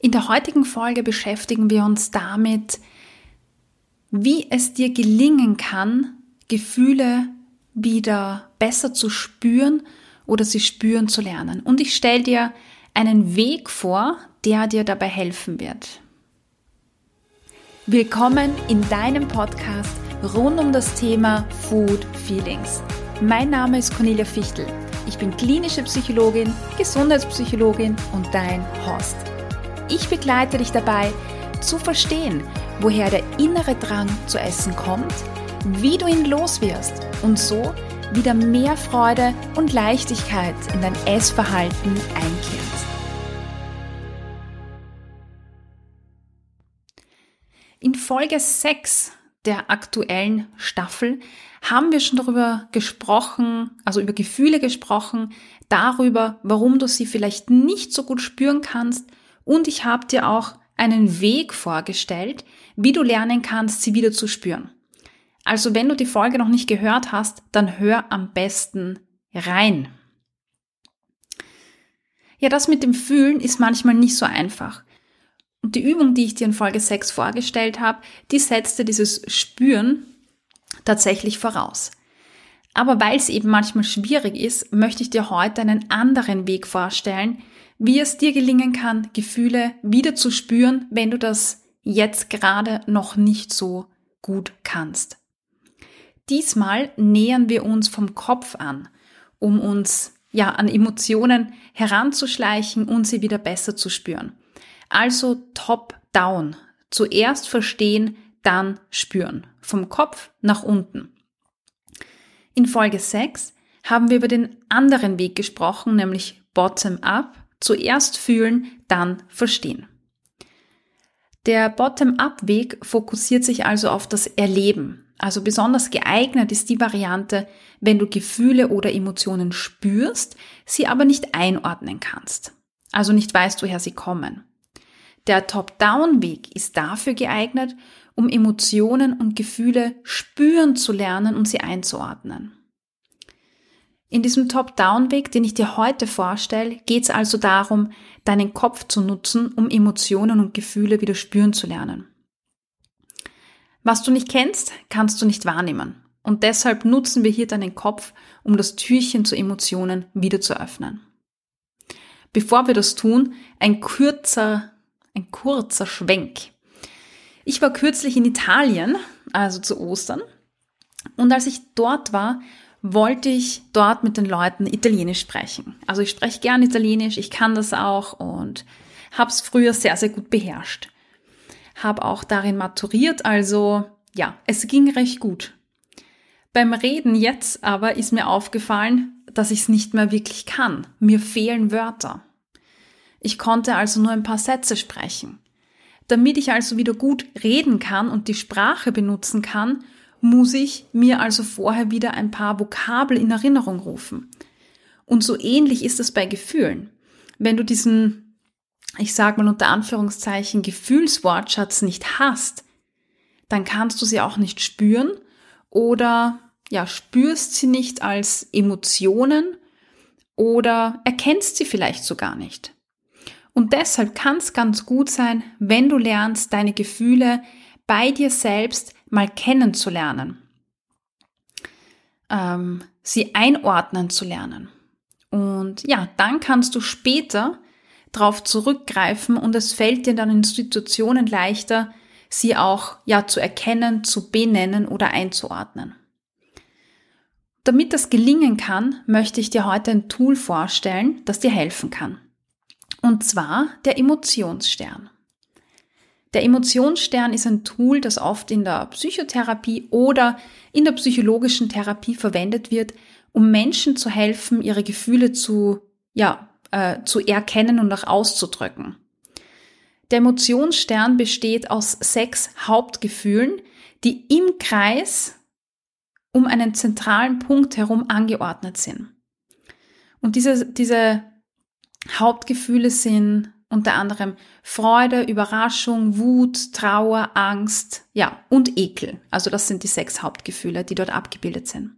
In der heutigen Folge beschäftigen wir uns damit, wie es dir gelingen kann, Gefühle wieder besser zu spüren oder sie spüren zu lernen. Und ich stelle dir einen Weg vor, der dir dabei helfen wird. Willkommen in deinem Podcast rund um das Thema Food Feelings. Mein Name ist Cornelia Fichtel. Ich bin klinische Psychologin, Gesundheitspsychologin und dein Host. Ich begleite dich dabei, zu verstehen, woher der innere Drang zu essen kommt, wie du ihn loswirst und so wieder mehr Freude und Leichtigkeit in dein Essverhalten einkehrt. In Folge 6 der aktuellen Staffel haben wir schon darüber gesprochen, also über Gefühle gesprochen, darüber, warum du sie vielleicht nicht so gut spüren kannst und ich habe dir auch einen Weg vorgestellt, wie du lernen kannst, sie wieder zu spüren. Also wenn du die Folge noch nicht gehört hast, dann hör am besten rein. Ja, das mit dem Fühlen ist manchmal nicht so einfach. Und die Übung, die ich dir in Folge 6 vorgestellt habe, die setzte dieses Spüren tatsächlich voraus. Aber weil es eben manchmal schwierig ist, möchte ich dir heute einen anderen Weg vorstellen, wie es dir gelingen kann, Gefühle wieder zu spüren, wenn du das jetzt gerade noch nicht so gut kannst. Diesmal nähern wir uns vom Kopf an, um uns ja an Emotionen heranzuschleichen und sie wieder besser zu spüren. Also top down. Zuerst verstehen, dann spüren. Vom Kopf nach unten. In Folge 6 haben wir über den anderen Weg gesprochen, nämlich bottom up Zuerst fühlen, dann verstehen. Der Bottom-up-Weg fokussiert sich also auf das Erleben. Also besonders geeignet ist die Variante, wenn du Gefühle oder Emotionen spürst, sie aber nicht einordnen kannst. Also nicht weißt, woher sie kommen. Der Top-Down-Weg ist dafür geeignet, um Emotionen und Gefühle spüren zu lernen und sie einzuordnen. In diesem Top-Down-Weg, den ich dir heute vorstelle, geht es also darum, deinen Kopf zu nutzen, um Emotionen und Gefühle wieder spüren zu lernen. Was du nicht kennst, kannst du nicht wahrnehmen. Und deshalb nutzen wir hier deinen Kopf, um das Türchen zu Emotionen wieder zu öffnen. Bevor wir das tun, ein kurzer, ein kurzer Schwenk. Ich war kürzlich in Italien, also zu Ostern, und als ich dort war, wollte ich dort mit den Leuten Italienisch sprechen. Also ich spreche gern Italienisch, ich kann das auch und habe es früher sehr, sehr gut beherrscht. Habe auch darin maturiert, also ja, es ging recht gut. Beim Reden jetzt aber ist mir aufgefallen, dass ich es nicht mehr wirklich kann. Mir fehlen Wörter. Ich konnte also nur ein paar Sätze sprechen. Damit ich also wieder gut reden kann und die Sprache benutzen kann, muss ich mir also vorher wieder ein paar Vokabel in Erinnerung rufen. Und so ähnlich ist es bei Gefühlen. Wenn du diesen, ich sag mal unter Anführungszeichen, Gefühlswortschatz nicht hast, dann kannst du sie auch nicht spüren oder ja, spürst sie nicht als Emotionen oder erkennst sie vielleicht sogar nicht. Und deshalb kann es ganz gut sein, wenn du lernst, deine Gefühle bei dir selbst mal kennenzulernen, ähm, sie einordnen zu lernen. Und ja, dann kannst du später darauf zurückgreifen und es fällt dir dann in Situationen leichter, sie auch ja zu erkennen, zu benennen oder einzuordnen. Damit das gelingen kann, möchte ich dir heute ein Tool vorstellen, das dir helfen kann. Und zwar der Emotionsstern. Der Emotionsstern ist ein Tool, das oft in der Psychotherapie oder in der psychologischen Therapie verwendet wird, um Menschen zu helfen, ihre Gefühle zu, ja, äh, zu erkennen und auch auszudrücken. Der Emotionsstern besteht aus sechs Hauptgefühlen, die im Kreis um einen zentralen Punkt herum angeordnet sind. Und diese, diese Hauptgefühle sind unter anderem Freude, Überraschung, Wut, Trauer, Angst, ja, und Ekel. Also das sind die sechs Hauptgefühle, die dort abgebildet sind.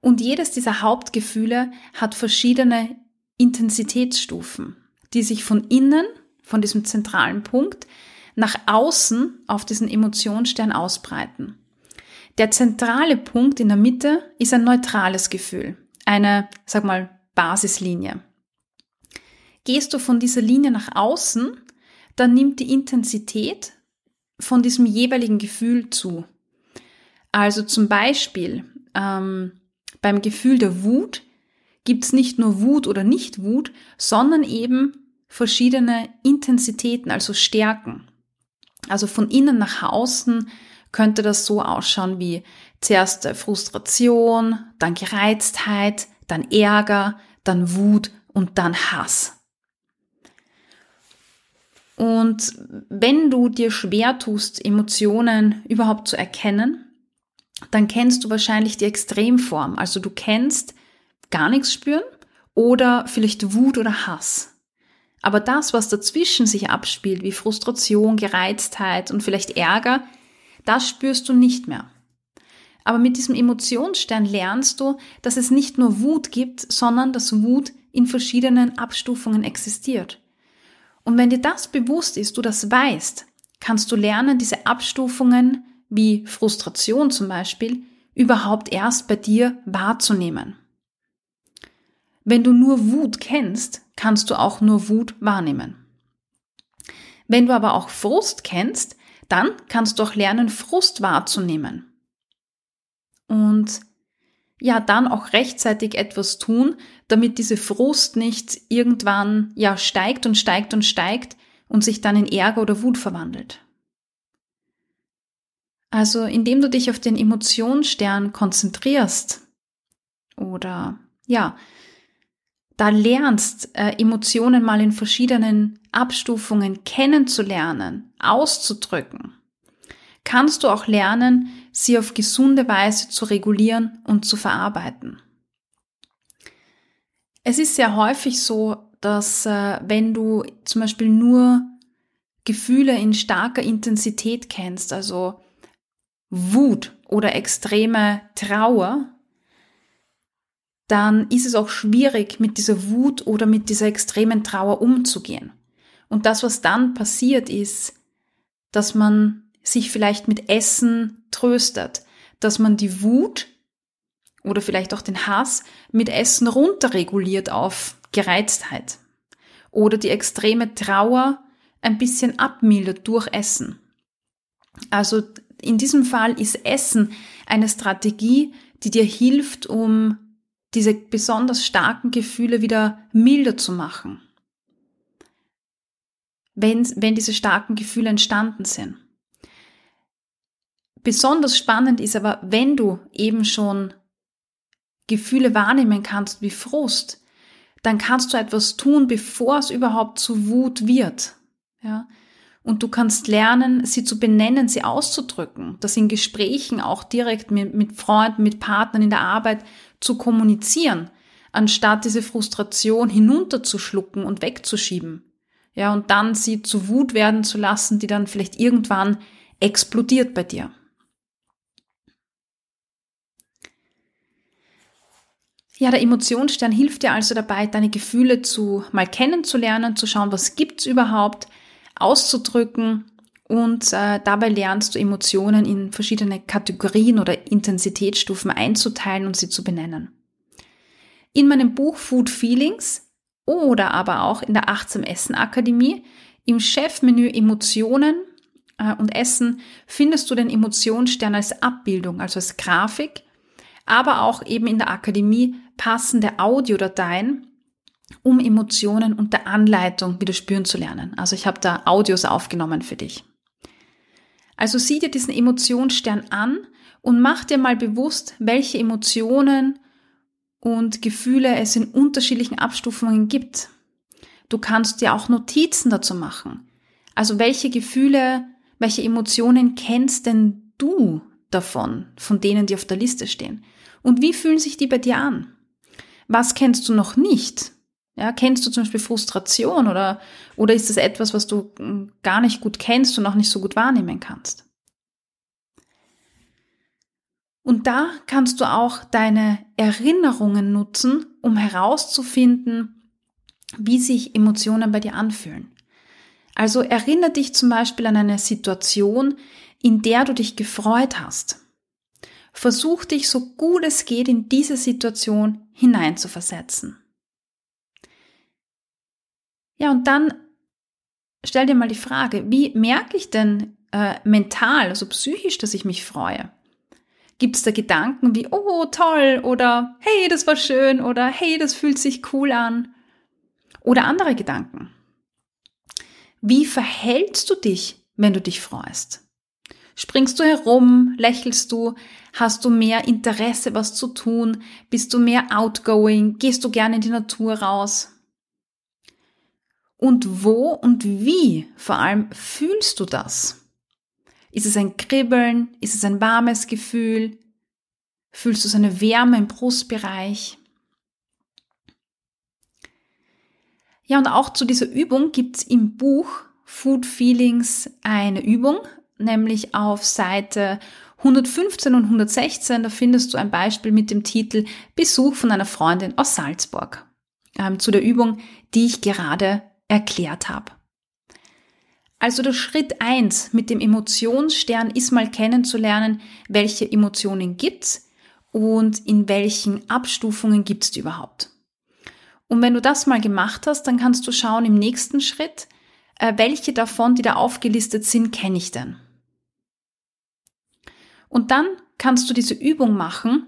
Und jedes dieser Hauptgefühle hat verschiedene Intensitätsstufen, die sich von innen, von diesem zentralen Punkt nach außen auf diesen Emotionsstern ausbreiten. Der zentrale Punkt in der Mitte ist ein neutrales Gefühl, eine, sag mal, Basislinie. Gehst du von dieser Linie nach außen, dann nimmt die Intensität von diesem jeweiligen Gefühl zu. Also zum Beispiel ähm, beim Gefühl der Wut gibt es nicht nur Wut oder nicht Wut, sondern eben verschiedene Intensitäten, also Stärken. Also von innen nach außen könnte das so ausschauen wie zuerst Frustration, dann Gereiztheit, dann Ärger, dann Wut und dann Hass. Und wenn du dir schwer tust, Emotionen überhaupt zu erkennen, dann kennst du wahrscheinlich die Extremform. Also du kennst gar nichts spüren oder vielleicht Wut oder Hass. Aber das, was dazwischen sich abspielt, wie Frustration, Gereiztheit und vielleicht Ärger, das spürst du nicht mehr. Aber mit diesem Emotionsstern lernst du, dass es nicht nur Wut gibt, sondern dass Wut in verschiedenen Abstufungen existiert. Und wenn dir das bewusst ist, du das weißt, kannst du lernen, diese Abstufungen wie Frustration zum Beispiel überhaupt erst bei dir wahrzunehmen. Wenn du nur Wut kennst, kannst du auch nur Wut wahrnehmen. Wenn du aber auch Frust kennst, dann kannst du auch lernen, Frust wahrzunehmen. Und ja, dann auch rechtzeitig etwas tun, damit diese Frust nicht irgendwann ja steigt und steigt und steigt und sich dann in Ärger oder Wut verwandelt. Also indem du dich auf den Emotionsstern konzentrierst oder ja, da lernst, äh, Emotionen mal in verschiedenen Abstufungen kennenzulernen, auszudrücken, kannst du auch lernen, sie auf gesunde Weise zu regulieren und zu verarbeiten. Es ist sehr häufig so, dass äh, wenn du zum Beispiel nur Gefühle in starker Intensität kennst, also Wut oder extreme Trauer, dann ist es auch schwierig, mit dieser Wut oder mit dieser extremen Trauer umzugehen. Und das, was dann passiert, ist, dass man sich vielleicht mit Essen tröstet, dass man die Wut oder vielleicht auch den Hass mit Essen runterreguliert auf Gereiztheit oder die extreme Trauer ein bisschen abmildert durch Essen. Also in diesem Fall ist Essen eine Strategie, die dir hilft, um diese besonders starken Gefühle wieder milder zu machen, wenn, wenn diese starken Gefühle entstanden sind. Besonders spannend ist aber, wenn du eben schon Gefühle wahrnehmen kannst wie Frust, dann kannst du etwas tun, bevor es überhaupt zu Wut wird. Ja? Und du kannst lernen, sie zu benennen, sie auszudrücken, das in Gesprächen auch direkt mit, mit Freunden, mit Partnern in der Arbeit zu kommunizieren, anstatt diese Frustration hinunterzuschlucken und wegzuschieben. Ja, und dann sie zu Wut werden zu lassen, die dann vielleicht irgendwann explodiert bei dir. Ja, der Emotionsstern hilft dir also dabei, deine Gefühle zu mal kennenzulernen, zu schauen, was gibt's überhaupt, auszudrücken und äh, dabei lernst du Emotionen in verschiedene Kategorien oder Intensitätsstufen einzuteilen und sie zu benennen. In meinem Buch Food Feelings oder aber auch in der Achtsam Essen Akademie im Chefmenü Emotionen äh, und Essen findest du den Emotionsstern als Abbildung, also als Grafik, aber auch eben in der Akademie passende Audiodateien, um Emotionen unter Anleitung wieder spüren zu lernen. Also ich habe da Audios aufgenommen für dich. Also sieh dir diesen Emotionsstern an und mach dir mal bewusst, welche Emotionen und Gefühle es in unterschiedlichen Abstufungen gibt. Du kannst dir auch Notizen dazu machen. Also welche Gefühle, welche Emotionen kennst denn du davon, von denen, die auf der Liste stehen? Und wie fühlen sich die bei dir an? Was kennst du noch nicht? Ja, kennst du zum Beispiel Frustration oder, oder ist es etwas, was du hm, gar nicht gut kennst und auch nicht so gut wahrnehmen kannst? Und da kannst du auch deine Erinnerungen nutzen, um herauszufinden, wie sich Emotionen bei dir anfühlen. Also erinnere dich zum Beispiel an eine Situation, in der du dich gefreut hast. Versuch dich so gut es geht in diese Situation hineinzuversetzen. Ja, und dann stell dir mal die Frage, wie merke ich denn äh, mental, also psychisch, dass ich mich freue? Gibt es da Gedanken wie, oh, toll, oder hey, das war schön, oder hey, das fühlt sich cool an? Oder andere Gedanken. Wie verhältst du dich, wenn du dich freust? Springst du herum, lächelst du, hast du mehr Interesse, was zu tun, bist du mehr outgoing, gehst du gerne in die Natur raus? Und wo und wie vor allem fühlst du das? Ist es ein Kribbeln? Ist es ein warmes Gefühl? Fühlst du so eine Wärme im Brustbereich? Ja, und auch zu dieser Übung gibt's im Buch Food Feelings eine Übung, nämlich auf Seite 115 und 116. Da findest du ein Beispiel mit dem Titel Besuch von einer Freundin aus Salzburg. Ähm, zu der Übung, die ich gerade erklärt habe. Also der Schritt eins mit dem Emotionsstern ist mal kennenzulernen, welche Emotionen gibt's und in welchen Abstufungen gibt's die überhaupt. Und wenn du das mal gemacht hast, dann kannst du schauen im nächsten Schritt, äh, welche davon, die da aufgelistet sind, kenne ich denn. Und dann kannst du diese Übung machen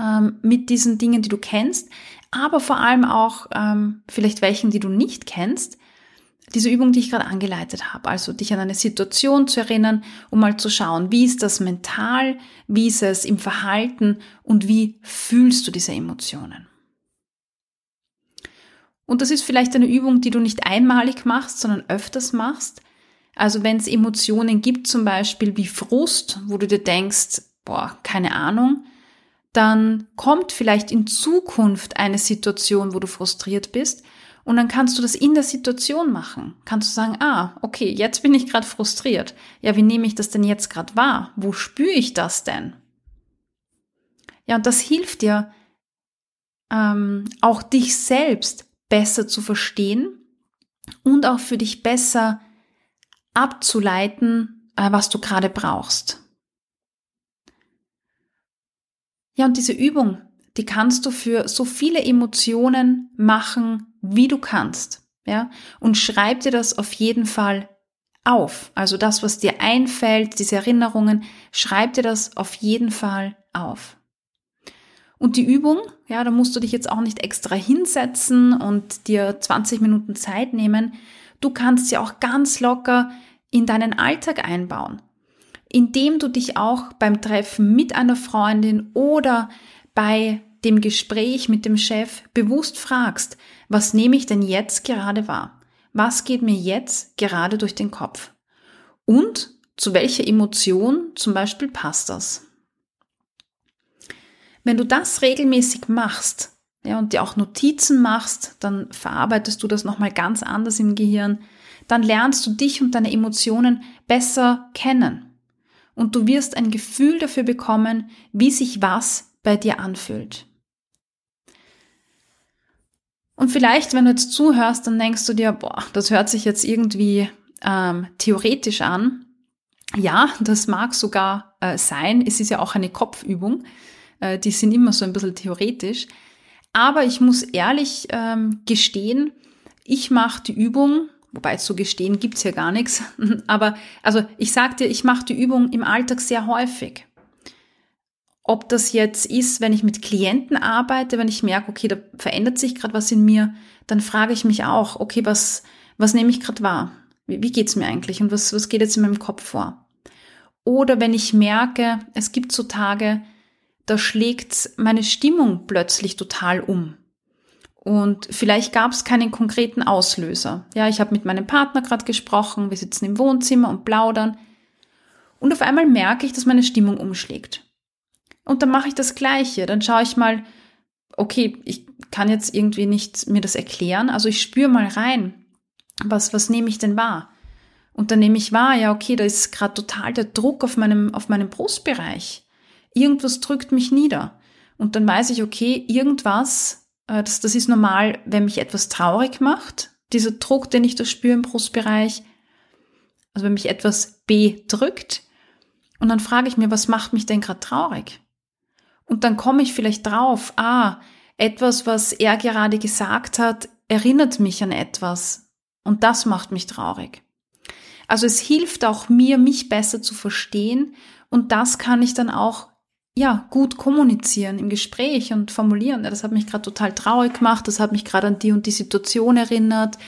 ähm, mit diesen Dingen, die du kennst, aber vor allem auch ähm, vielleicht welchen, die du nicht kennst. Diese Übung, die ich gerade angeleitet habe, also dich an eine Situation zu erinnern, um mal zu schauen, wie ist das mental, wie ist es im Verhalten und wie fühlst du diese Emotionen. Und das ist vielleicht eine Übung, die du nicht einmalig machst, sondern öfters machst. Also wenn es Emotionen gibt, zum Beispiel wie Frust, wo du dir denkst, boah, keine Ahnung, dann kommt vielleicht in Zukunft eine Situation, wo du frustriert bist und dann kannst du das in der Situation machen. Kannst du sagen, ah, okay, jetzt bin ich gerade frustriert. Ja, wie nehme ich das denn jetzt gerade wahr? Wo spüre ich das denn? Ja, und das hilft dir, ähm, auch dich selbst besser zu verstehen und auch für dich besser abzuleiten, äh, was du gerade brauchst. Ja, und diese Übung, die kannst du für so viele Emotionen machen, wie du kannst. Ja, und schreib dir das auf jeden Fall auf. Also das, was dir einfällt, diese Erinnerungen, schreib dir das auf jeden Fall auf. Und die Übung, ja, da musst du dich jetzt auch nicht extra hinsetzen und dir 20 Minuten Zeit nehmen. Du kannst sie auch ganz locker in deinen Alltag einbauen indem du dich auch beim Treffen mit einer Freundin oder bei dem Gespräch mit dem Chef bewusst fragst, was nehme ich denn jetzt gerade wahr? Was geht mir jetzt gerade durch den Kopf? Und zu welcher Emotion zum Beispiel passt das? Wenn du das regelmäßig machst, ja, und dir auch Notizen machst, dann verarbeitest du das nochmal ganz anders im Gehirn, dann lernst du dich und deine Emotionen besser kennen und du wirst ein Gefühl dafür bekommen, wie sich was bei dir anfühlt. Und vielleicht, wenn du jetzt zuhörst, dann denkst du dir, boah, das hört sich jetzt irgendwie ähm, theoretisch an. Ja, das mag sogar äh, sein. Es ist ja auch eine Kopfübung. Äh, die sind immer so ein bisschen theoretisch. Aber ich muss ehrlich ähm, gestehen, ich mache die Übung wobei zu gestehen gibt's ja gar nichts. Aber also ich sag dir, ich mache die Übung im Alltag sehr häufig. Ob das jetzt ist, wenn ich mit Klienten arbeite, wenn ich merke, okay, da verändert sich gerade was in mir, dann frage ich mich auch, okay, was, was nehme ich gerade wahr? Wie, wie geht's mir eigentlich und was, was geht jetzt in meinem Kopf vor? Oder wenn ich merke, es gibt so Tage, da schlägt meine Stimmung plötzlich total um. Und vielleicht gab es keinen konkreten Auslöser. Ja, ich habe mit meinem Partner gerade gesprochen, wir sitzen im Wohnzimmer und plaudern. Und auf einmal merke ich, dass meine Stimmung umschlägt. Und dann mache ich das Gleiche. Dann schaue ich mal, okay, ich kann jetzt irgendwie nicht mir das erklären. Also ich spüre mal rein, was, was nehme ich denn wahr? Und dann nehme ich wahr, ja, okay, da ist gerade total der Druck auf meinem, auf meinem Brustbereich. Irgendwas drückt mich nieder. Und dann weiß ich, okay, irgendwas äh, das, das ist normal, wenn mich etwas traurig macht, dieser Druck, den ich da spüre im Brustbereich, also wenn mich etwas bedrückt, und dann frage ich mir, was macht mich denn gerade traurig? Und dann komme ich vielleicht drauf, ah, etwas, was er gerade gesagt hat, erinnert mich an etwas. Und das macht mich traurig. Also es hilft auch mir, mich besser zu verstehen. Und das kann ich dann auch, ja, gut kommunizieren im Gespräch und formulieren. Das hat mich gerade total traurig gemacht. Das hat mich gerade an die und die Situation erinnert.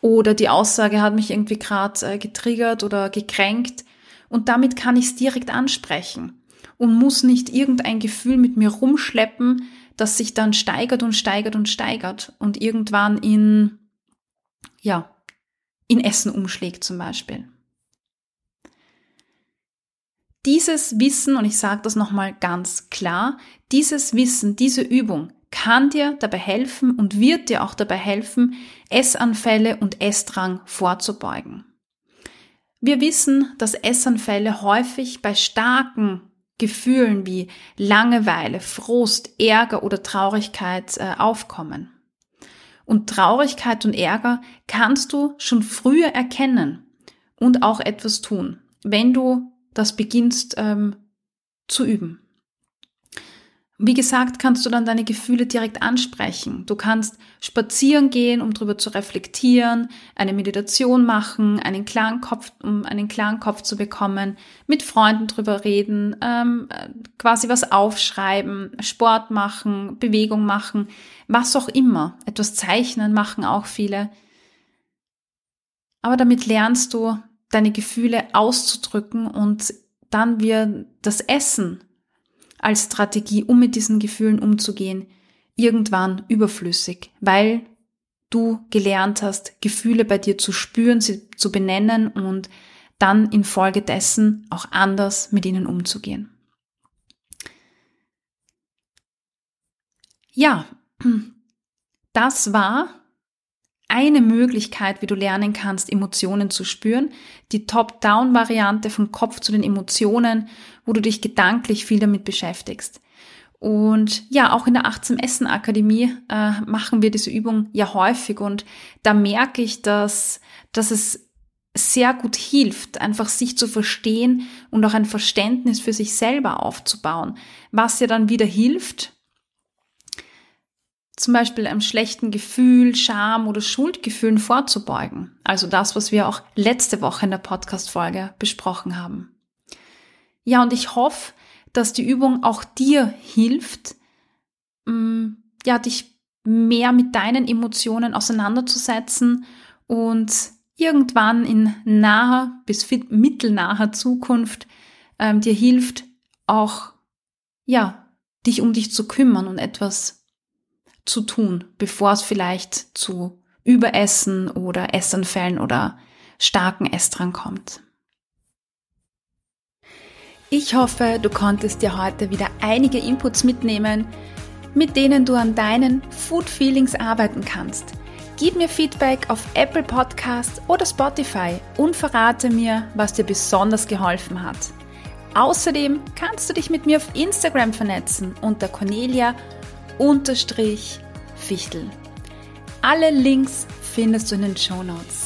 Oder die Aussage hat mich irgendwie gerade äh, getriggert oder gekränkt. Und damit kann ich es direkt ansprechen und muss nicht irgendein Gefühl mit mir rumschleppen, das sich dann steigert und steigert und steigert und irgendwann in, ja, in Essen umschlägt zum Beispiel. Dieses Wissen, und ich sage das nochmal ganz klar, dieses Wissen, diese Übung kann dir dabei helfen und wird dir auch dabei helfen, Essanfälle und Essdrang vorzubeugen. Wir wissen, dass Essanfälle häufig bei starken Gefühlen wie Langeweile, Frust, Ärger oder Traurigkeit äh, aufkommen. Und Traurigkeit und Ärger kannst du schon früher erkennen und auch etwas tun, wenn du das beginnst ähm, zu üben. Wie gesagt, kannst du dann deine Gefühle direkt ansprechen. Du kannst spazieren gehen, um darüber zu reflektieren, eine Meditation machen, einen klaren Kopf, um einen klaren Kopf zu bekommen, mit Freunden drüber reden, ähm, quasi was aufschreiben, Sport machen, Bewegung machen, was auch immer. Etwas zeichnen machen auch viele. Aber damit lernst du, deine Gefühle auszudrücken und dann wird das Essen als Strategie, um mit diesen Gefühlen umzugehen, irgendwann überflüssig, weil du gelernt hast, Gefühle bei dir zu spüren, sie zu benennen und dann infolgedessen auch anders mit ihnen umzugehen. Ja, das war eine Möglichkeit, wie du lernen kannst, Emotionen zu spüren. Die Top-Down-Variante vom Kopf zu den Emotionen, wo du dich gedanklich viel damit beschäftigst. Und ja, auch in der Achtsam Essen Akademie äh, machen wir diese Übung ja häufig und da merke ich, dass, dass es sehr gut hilft, einfach sich zu verstehen und auch ein Verständnis für sich selber aufzubauen, was ja dann wieder hilft, zum Beispiel einem schlechten Gefühl, Scham oder Schuldgefühlen vorzubeugen. Also das, was wir auch letzte Woche in der Podcast-Folge besprochen haben. Ja, und ich hoffe, dass die Übung auch dir hilft, mm, ja, dich mehr mit deinen Emotionen auseinanderzusetzen und irgendwann in naher bis mittelnaher Zukunft ähm, dir hilft, auch, ja, dich um dich zu kümmern und etwas zu tun, bevor es vielleicht zu Überessen oder Essanfällen oder starken Essdrang kommt. Ich hoffe, du konntest dir heute wieder einige Inputs mitnehmen, mit denen du an deinen Food Feelings arbeiten kannst. Gib mir Feedback auf Apple Podcasts oder Spotify und verrate mir, was dir besonders geholfen hat. Außerdem kannst du dich mit mir auf Instagram vernetzen unter Cornelia unterstrich Fichtel. Alle Links findest du in den Show Notes.